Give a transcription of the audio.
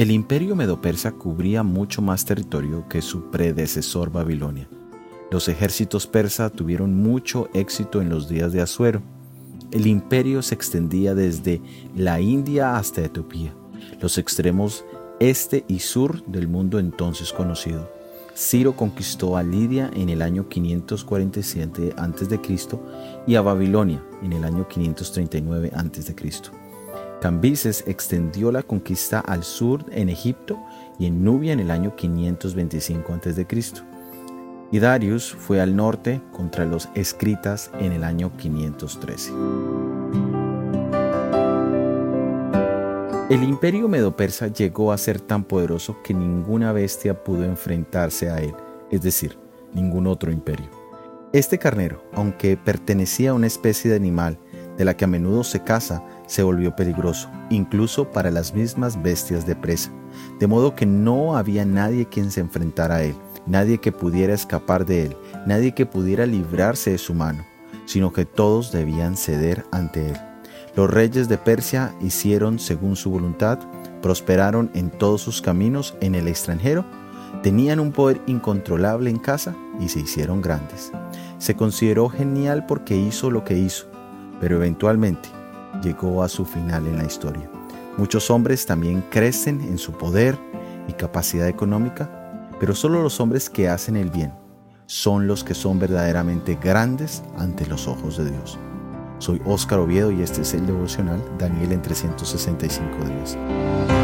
El imperio medo-persa cubría mucho más territorio que su predecesor Babilonia. Los ejércitos persas tuvieron mucho éxito en los días de Asuero. El imperio se extendía desde la India hasta Etiopía, los extremos este y sur del mundo entonces conocido. Ciro conquistó a Lidia en el año 547 a.C. y a Babilonia en el año 539 a.C. Cambises extendió la conquista al sur en Egipto y en Nubia en el año 525 a.C y Darius fue al norte contra los escritas en el año 513. El imperio medo-persa llegó a ser tan poderoso que ninguna bestia pudo enfrentarse a él, es decir, ningún otro imperio. Este carnero, aunque pertenecía a una especie de animal de la que a menudo se caza, se volvió peligroso, incluso para las mismas bestias de presa, de modo que no había nadie quien se enfrentara a él nadie que pudiera escapar de él, nadie que pudiera librarse de su mano, sino que todos debían ceder ante él. Los reyes de Persia hicieron según su voluntad, prosperaron en todos sus caminos en el extranjero, tenían un poder incontrolable en casa y se hicieron grandes. Se consideró genial porque hizo lo que hizo, pero eventualmente llegó a su final en la historia. Muchos hombres también crecen en su poder y capacidad económica, pero solo los hombres que hacen el bien son los que son verdaderamente grandes ante los ojos de Dios. Soy Óscar Oviedo y este es el devocional Daniel en 365 días.